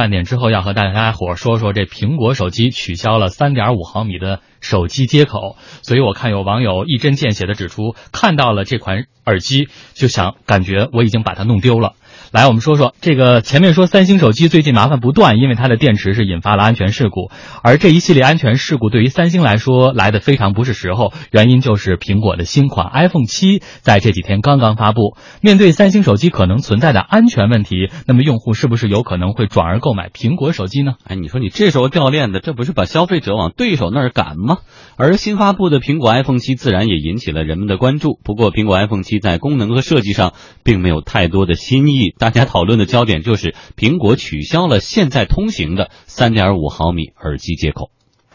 半点之后要和大家伙说说这苹果手机取消了三点五毫米的手机接口，所以我看有网友一针见血的指出，看到了这款耳机就想感觉我已经把它弄丢了。来，我们说说这个前面说三星手机最近麻烦不断，因为它的电池是引发了安全事故，而这一系列安全事故对于三星来说来的非常不是时候，原因就是苹果的新款 iPhone 七在这几天刚刚发布。面对三星手机可能存在的安全问题，那么用户是不是有可能会转而购买苹果手机呢？哎，你说你这时候掉链子，这不是把消费者往对手那儿赶吗？而新发布的苹果 iPhone 七自然也引起了人们的关注。不过，苹果 iPhone 七在功能和设计上并没有太多的新意。大家讨论的焦点就是苹果取消了现在通行的3.5毫米耳机接口。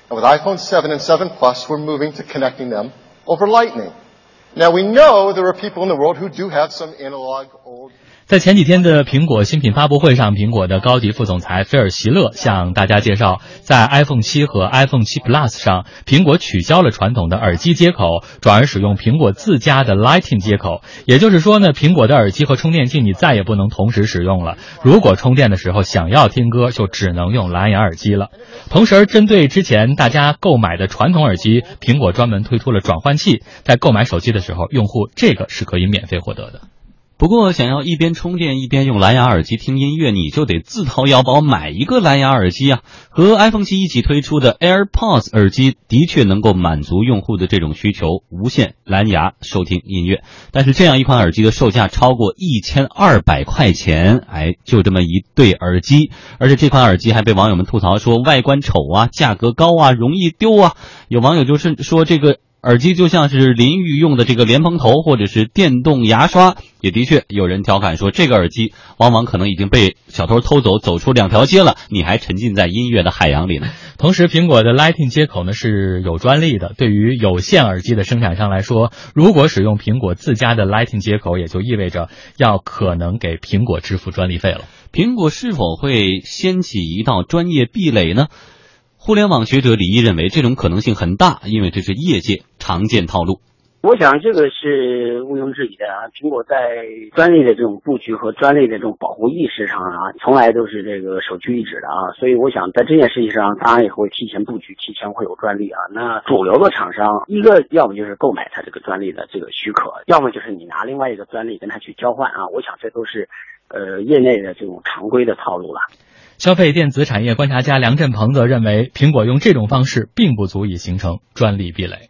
With iPhone 7 and 7 Plus, we're moving to connecting them over Lightning. Now we know there are people in the world who do have some analog old. 在前几天的苹果新品发布会上，苹果的高级副总裁菲尔·席勒向大家介绍，在 iPhone 7和 iPhone 7 Plus 上，苹果取消了传统的耳机接口，转而使用苹果自家的 Lightning 接口。也就是说呢，苹果的耳机和充电器你再也不能同时使用了。如果充电的时候想要听歌，就只能用蓝牙耳机了。同时，针对之前大家购买的传统耳机，苹果专门推出了转换器，在购买手机的时候，用户这个是可以免费获得的。不过，想要一边充电一边用蓝牙耳机听音乐，你就得自掏腰包买一个蓝牙耳机啊。和 iPhone 七一起推出的 AirPods 耳机的确能够满足用户的这种需求，无线蓝牙收听音乐。但是，这样一款耳机的售价超过一千二百块钱，哎，就这么一对耳机，而且这款耳机还被网友们吐槽说外观丑啊，价格高啊，容易丢啊。有网友就是说这个。耳机就像是淋浴用的这个莲蓬头，或者是电动牙刷，也的确有人调侃说，这个耳机往往可能已经被小偷偷走，走出两条街了，你还沉浸在音乐的海洋里呢。同时，苹果的 Lightning 接口呢是有专利的，对于有线耳机的生产商来说，如果使用苹果自家的 Lightning 接口，也就意味着要可能给苹果支付专利费了。苹果是否会掀起一道专业壁垒呢？互联网学者李毅认为，这种可能性很大，因为这是业界常见套路。我想这个是毋庸置疑的啊！苹果在专利的这种布局和专利的这种保护意识上啊，从来都是这个首屈一指的啊。所以我想在这件事情上，当然也会提前布局，提前会有专利啊。那主流的厂商，一个要么就是购买它这个专利的这个许可，要么就是你拿另外一个专利跟他去交换啊。我想这都是，呃，业内的这种常规的套路了。消费电子产业观察家梁振鹏则认为，苹果用这种方式并不足以形成专利壁垒。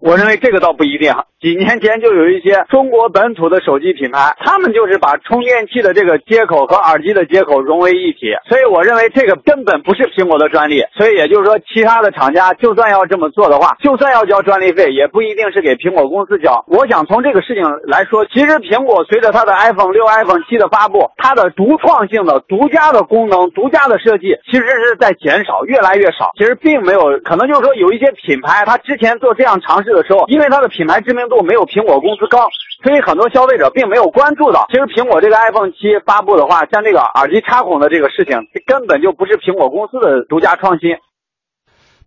我认为这个倒不一定。几年前就有一些中国本土的手机品牌，他们就是把充电器的这个接口和耳机的接口融为一体，所以我认为这个根本不是苹果的专利。所以也就是说，其他的厂家就算要这么做的话，就算要交专利费，也不一定是给苹果公司交。我想从这个事情来说，其实苹果随着它的 iPhone 六、iPhone 七的发布，它的独创性的、独家的功能、独家的设计，其实是在减少，越来越少。其实并没有可能，就是说有一些品牌，它之前做这样尝试这个时候，因为它的品牌知名度没有苹果公司高，所以很多消费者并没有关注到。其实苹果这个 iPhone 七发布的话，像这个耳机插孔的这个事情，根本就不是苹果公司的独家创新。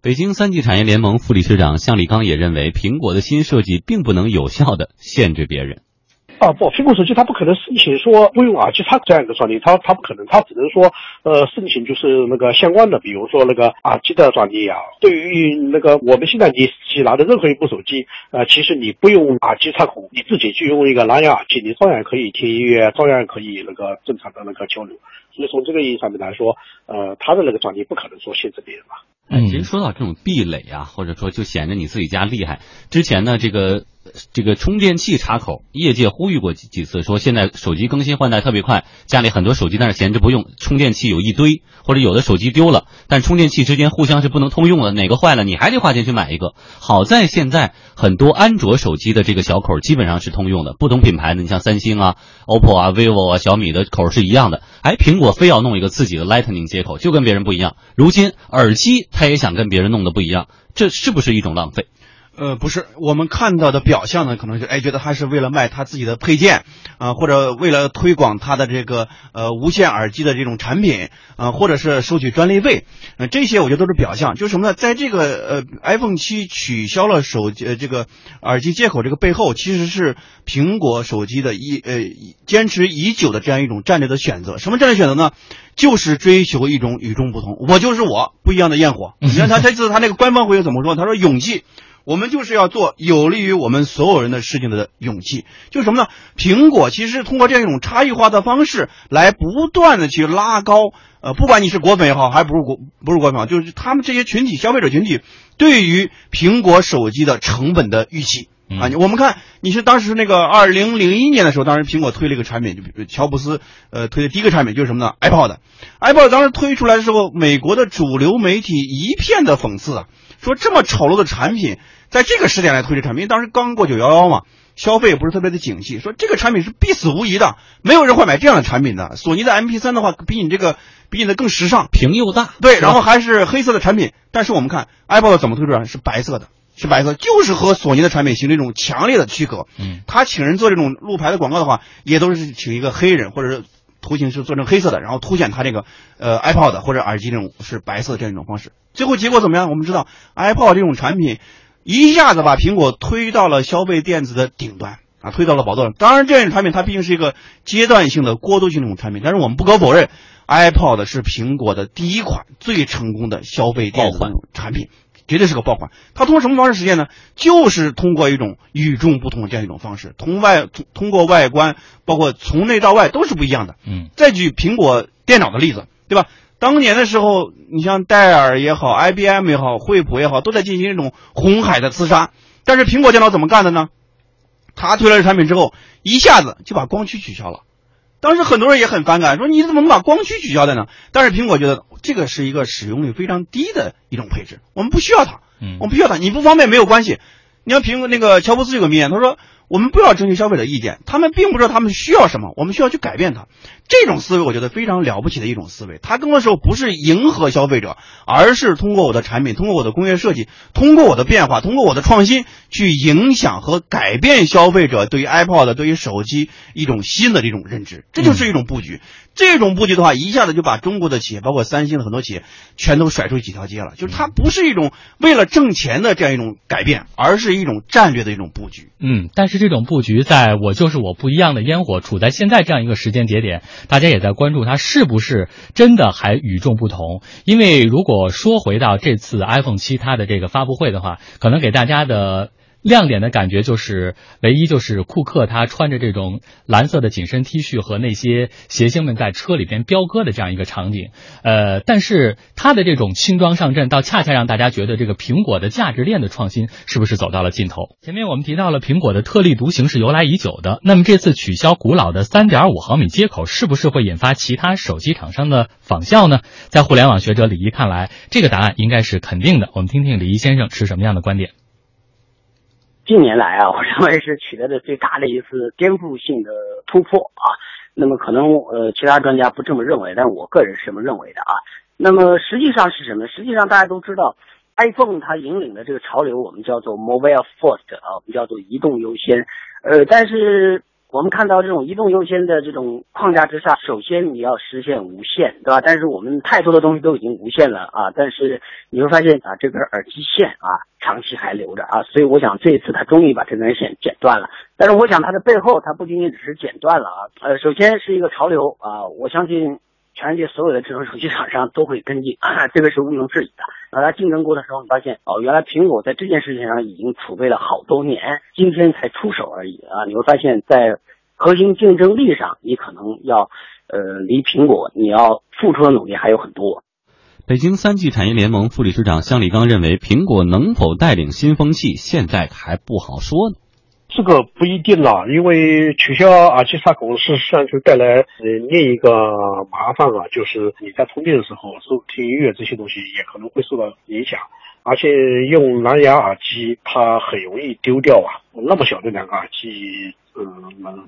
北京三 G 产业联盟副理事长向立刚也认为，苹果的新设计并不能有效的限制别人。啊不，苹果手机它不可能申请说不用耳机插这样一个专利，它它不可能，它只能说呃申请就是那个相关的，比如说那个耳机的专利啊。对于那个我们现在你去拿的任何一部手机，呃，其实你不用耳机插孔，你自己去用一个蓝牙耳机，你照样可以听音乐，照样可以那个正常的那个交流。所以从这个意义上面来说，呃，它的那个专利不可能说限制别人吧。嗯，其实说到这种壁垒啊，或者说就显着你自己家厉害。之前呢，这个这个充电器插口，业界呼吁过几几次，说现在手机更新换代特别快，家里很多手机但是闲着不用，充电器有一堆，或者有的手机丢了，但充电器之间互相是不能通用的，哪个坏了你还得花钱去买一个。好在现在很多安卓手机的这个小口基本上是通用的，不同品牌的，你像三星啊、OPPO 啊、vivo 啊、小米的口是一样的。哎，苹果非要弄一个自己的 Lightning 接口，就跟别人不一样。如今耳机。他也想跟别人弄得不一样，这是不是一种浪费？呃，不是，我们看到的表象呢，可能是哎，觉得他是为了卖他自己的配件啊、或者为了推广他的这个呃无线耳机的这种产品啊、或者是收取专利费，呃，这些我觉得都是表象。就是什么呢？在这个呃 iPhone 七取消了手机呃这个耳机接口这个背后，其实是苹果手机的一呃坚持已久的这样一种战略的选择。什么战略选择呢？就是追求一种与众不同，我就是我，不一样的焰火。你看他这次他那个官方回应怎么说？他说勇气。我们就是要做有利于我们所有人的事情的勇气，就是什么呢？苹果其实是通过这样一种差异化的方式来不断的去拉高，呃，不管你是果粉也好，还不是果不是果粉好，就是他们这些群体消费者群体对于苹果手机的成本的预期。啊，你我们看你是当时那个二零零一年的时候，当时苹果推了一个产品，就比如乔布斯呃推的第一个产品就是什么呢？iPod。iPod 当时推出来的时候，美国的主流媒体一片的讽刺啊，说这么丑陋的产品，在这个时点来推这产品，因为当时刚过九幺幺嘛，消费也不是特别的景气，说这个产品是必死无疑的，没有人会买这样的产品的。索尼的 MP 3的话，比你这个比你的更时尚，屏又大，对，然后还是黑色的产品。但是我们看 iPod 怎么推出来，是白色的。是白色，就是和索尼的产品形成一种强烈的区隔。嗯，他请人做这种路牌的广告的话，也都是请一个黑人，或者是图形是做成黑色的，然后凸显他这个呃 iPod 或者耳机这种是白色这样一种方式。最后结果怎么样？我们知道 iPod 这种产品一下子把苹果推到了消费电子的顶端啊，推到了宝座上。当然，这样一种产品它毕竟是一个阶段性的过渡性的一种产品，但是我们不可否认，iPod 是苹果的第一款最成功的消费电子产品。绝对是个爆款。它通过什么方式实现呢？就是通过一种与众不同的这样一种方式，从外通通过外观，包括从内到外都是不一样的。嗯，再举苹果电脑的例子，对吧？当年的时候，你像戴尔也好，IBM 也好，惠普也好，都在进行这种红海的厮杀。但是苹果电脑怎么干的呢？他推了产品之后，一下子就把光驱取消了。当时很多人也很反感，说你怎么能把光驱取消的呢？但是苹果觉得这个是一个使用率非常低的一种配置，我们不需要它，嗯我们不需要它，你不方便没有关系。你看苹果那个乔布斯有个名言，他说我们不要征求消费者意见，他们并不知道他们需要什么，我们需要去改变它。这种思维我觉得非常了不起的一种思维。它更多时候不是迎合消费者，而是通过我的产品，通过我的工业设计，通过我的变化，通过我的创新，去影响和改变消费者对于 iPod、对于手机一种新的这种认知。这就是一种布局。这种布局的话，一下子就把中国的企业，包括三星的很多企业，全都甩出几条街了。就是它不是一种为了挣钱的这样一种改变，而是一种战略的一种布局。嗯，但是这种布局，在我就是我不一样的烟火处在现在这样一个时间节点，大家也在关注它是不是真的还与众不同。因为如果说回到这次 iPhone 七它的这个发布会的话，可能给大家的。亮点的感觉就是，唯一就是库克他穿着这种蓝色的紧身 T 恤和那些谐星们在车里边飙歌的这样一个场景，呃，但是他的这种轻装上阵，倒恰恰让大家觉得这个苹果的价值链的创新是不是走到了尽头？前面我们提到了苹果的特立独行是由来已久的，那么这次取消古老的3.5毫米接口，是不是会引发其他手机厂商的仿效呢？在互联网学者李怡看来，这个答案应该是肯定的。我们听听李怡先生持什么样的观点。近年来啊，我认为是取得的最大的一次颠覆性的突破啊。那么可能呃其他专家不这么认为，但我个人是这么认为的啊。那么实际上是什么？实际上大家都知道，iPhone 它引领的这个潮流，我们叫做 mobile first 啊，我们叫做移动优先。呃，但是我们看到这种移动优先的这种框架之下，首先你要实现无线，对吧？但是我们太多的东西都已经无线了啊，但是你会发现啊，这根耳机线啊，长期还留着啊，所以我想这次他终于把这根线剪断了。但是我想它的背后，它不仅仅只是剪断了啊，呃，首先是一个潮流啊，我相信。全世界所有的智能手机厂商都会跟进，啊、这个是毋庸置疑的。那它竞争过的时候，你发现哦，原来苹果在这件事情上已经储备了好多年，今天才出手而已啊！你会发现在核心竞争力上，你可能要呃离苹果你要付出的努力还有很多。北京三 G 产业联盟副理事长向立刚认为，苹果能否带领新风气，现在还不好说呢。这个不一定啦，因为取消耳机插孔事实上就带来呃另一个麻烦啊，就是你在充电的时候收听音乐这些东西也可能会受到影响，而且用蓝牙耳机它很容易丢掉啊，那么小的两个耳机嗯，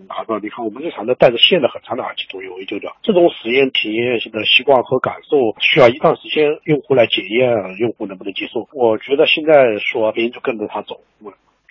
拿着？你看我们日常的带着线的很长的耳机都有，也就这这种实验体验性的习惯和感受，需要一段时间用户来检验用户能不能接受。我觉得现在说别人就跟着他走，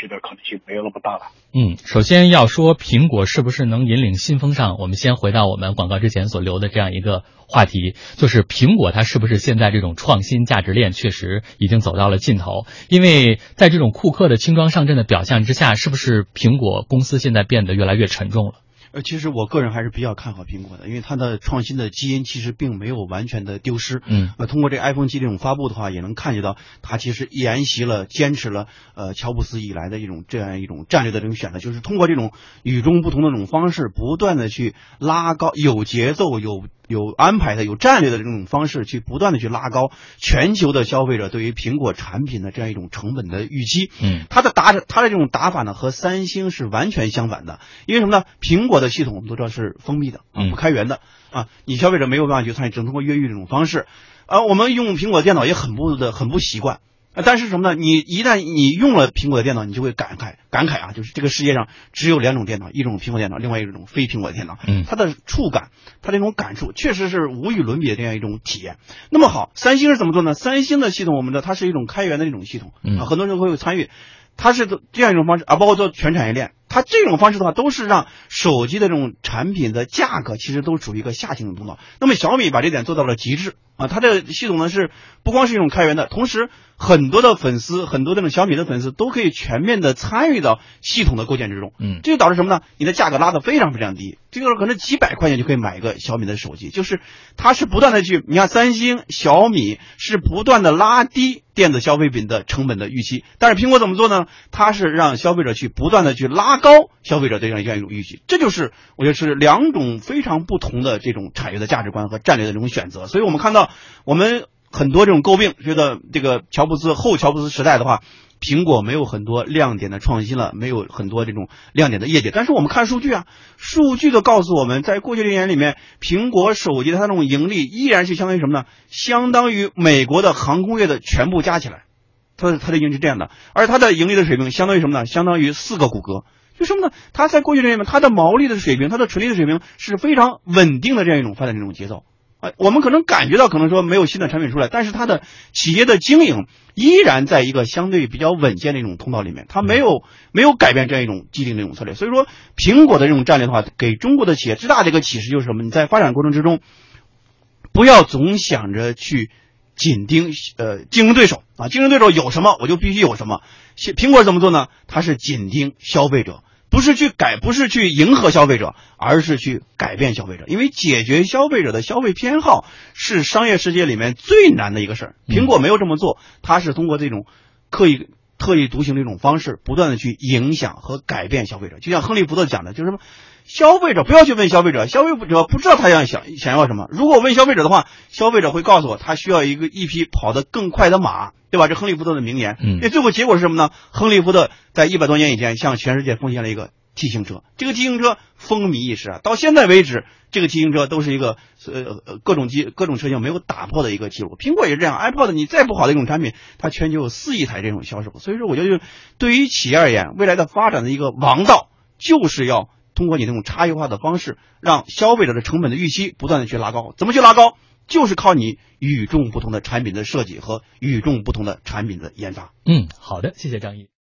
这个可能性没有那么大了。嗯，首先要说苹果是不是能引领新风尚，我们先回到我们广告之前所留的这样一个话题，就是苹果它是不是现在这种创新价值链确实已经走到了尽头？因为在这种库克的轻装上阵的表象之下，是不是苹果公司现在变得越来越沉重了？呃，其实我个人还是比较看好苹果的，因为它的创新的基因其实并没有完全的丢失。嗯，呃，通过这 iPhone 七这种发布的话，也能看见到它其实沿袭了、坚持了呃乔布斯以来的一种这样一种战略的这种选择，就是通过这种与众不同的这种方式，不断的去拉高有节奏、有有安排的、有战略的这种方式，去不断的去拉高全球的消费者对于苹果产品的这样一种成本的预期。嗯，它的打它的这种打法呢，和三星是完全相反的。因为什么呢？苹果的系统我们都知道是封闭的啊，嗯不开源的啊，你消费者没有办法去参与，只能通过越狱这种方式。啊，我们用苹果电脑也很不的很不习惯。啊但是什么呢？你一旦你用了苹果的电脑，你就会感慨感慨啊，就是这个世界上只有两种电脑，一种苹果电脑，另外一种非苹果电脑。嗯它的触感，它这种感触，确实是无与伦比的这样一种体验。那么好，三星是怎么做呢？三星的系统，我们知道它是一种开源的一种系统嗯啊，很多人会有参与。它是这样一种方式啊，包括做全产业链，它这种方式的话，都是让手机的这种产品的价格其实都处于一个下行的通道。那么小米把这点做到了极致啊，它这个系统呢是不光是一种开源的，同时很多的粉丝，很多这种小米的粉丝都可以全面的参与到系统的构建之中。嗯这就导致什么呢？你的价格拉得非常非常低，这个时候可能几百块钱就可以买一个小米的手机，就是它是不断的去，你看三星、小米是不断的拉低电子消费品的成本的预期，但是苹果怎么做呢？它是让消费者去不断的去拉高消费者这样这样一种预期，这就是我觉得是两种非常不同的这种产业的价值观和战略的这种选择。所以我们看到我们很多这种诟病，觉得这个乔布斯后乔布斯时代的话。苹果没有很多亮点的创新了，没有很多这种亮点的业绩。但是我们看数据啊，数据都告诉我们，在过去这年里面，苹果手机它这种盈利依然是相当于什么呢？相当于美国的航空业的全部加起来，它的它的盈利是这样的，而它的盈利的水平相当于什么呢？相当于四个谷歌。就什么呢？它在过去这里面，它的毛利的水平，它的纯利的水平是非常稳定的这样一种发展这种节奏。啊，我们可能感觉到可能说没有新的产品出来，但是它的企业的经营依然在一个相对比较稳健的一种通道里面，它没有没有改变这样一种既定的一种策略。所以说，苹果的这种战略的话，给中国的企业最大的一个启示就是什么？你在发展过程之中，不要总想着去紧盯呃竞争对手啊，竞争对手有什么我就必须有什么。苹果怎么做呢？它是紧盯消费者。不是去改，不是去迎合消费者，而是去改变消费者。因为解决消费者的消费偏好是商业世界里面最难的一个事儿。苹果没有这么做，它是通过这种刻意、特立独行的一种方式，不断的去影响和改变消费者。就像亨利·福特讲的，就是什么，消费者不要去问消费者，消费者不知道他要想想要什么。如果我问消费者的话，消费者会告诉我，他需要一个一匹跑得更快的马。对吧？这亨利·福特的名言。嗯，那最后结果是什么呢？亨利·福特在一百多年以前向全世界奉献了一个 T 型车，这个 T 型车风靡一时啊。到现在为止，这个 T 型车都是一个呃呃各种机各种车型没有打破的一个记录。苹果也是这样，iPod 你再不好的一种产品，它全球有四亿台这种销售。所以说，我觉得对于企业而言，未来的发展的一个王道就是要通过你这种差异化的方式，让消费者的成本的预期不断的去拉高。怎么去拉高？就是靠你与众不同的产品的设计和与众不同的产品的研发。嗯，好的，谢谢张毅。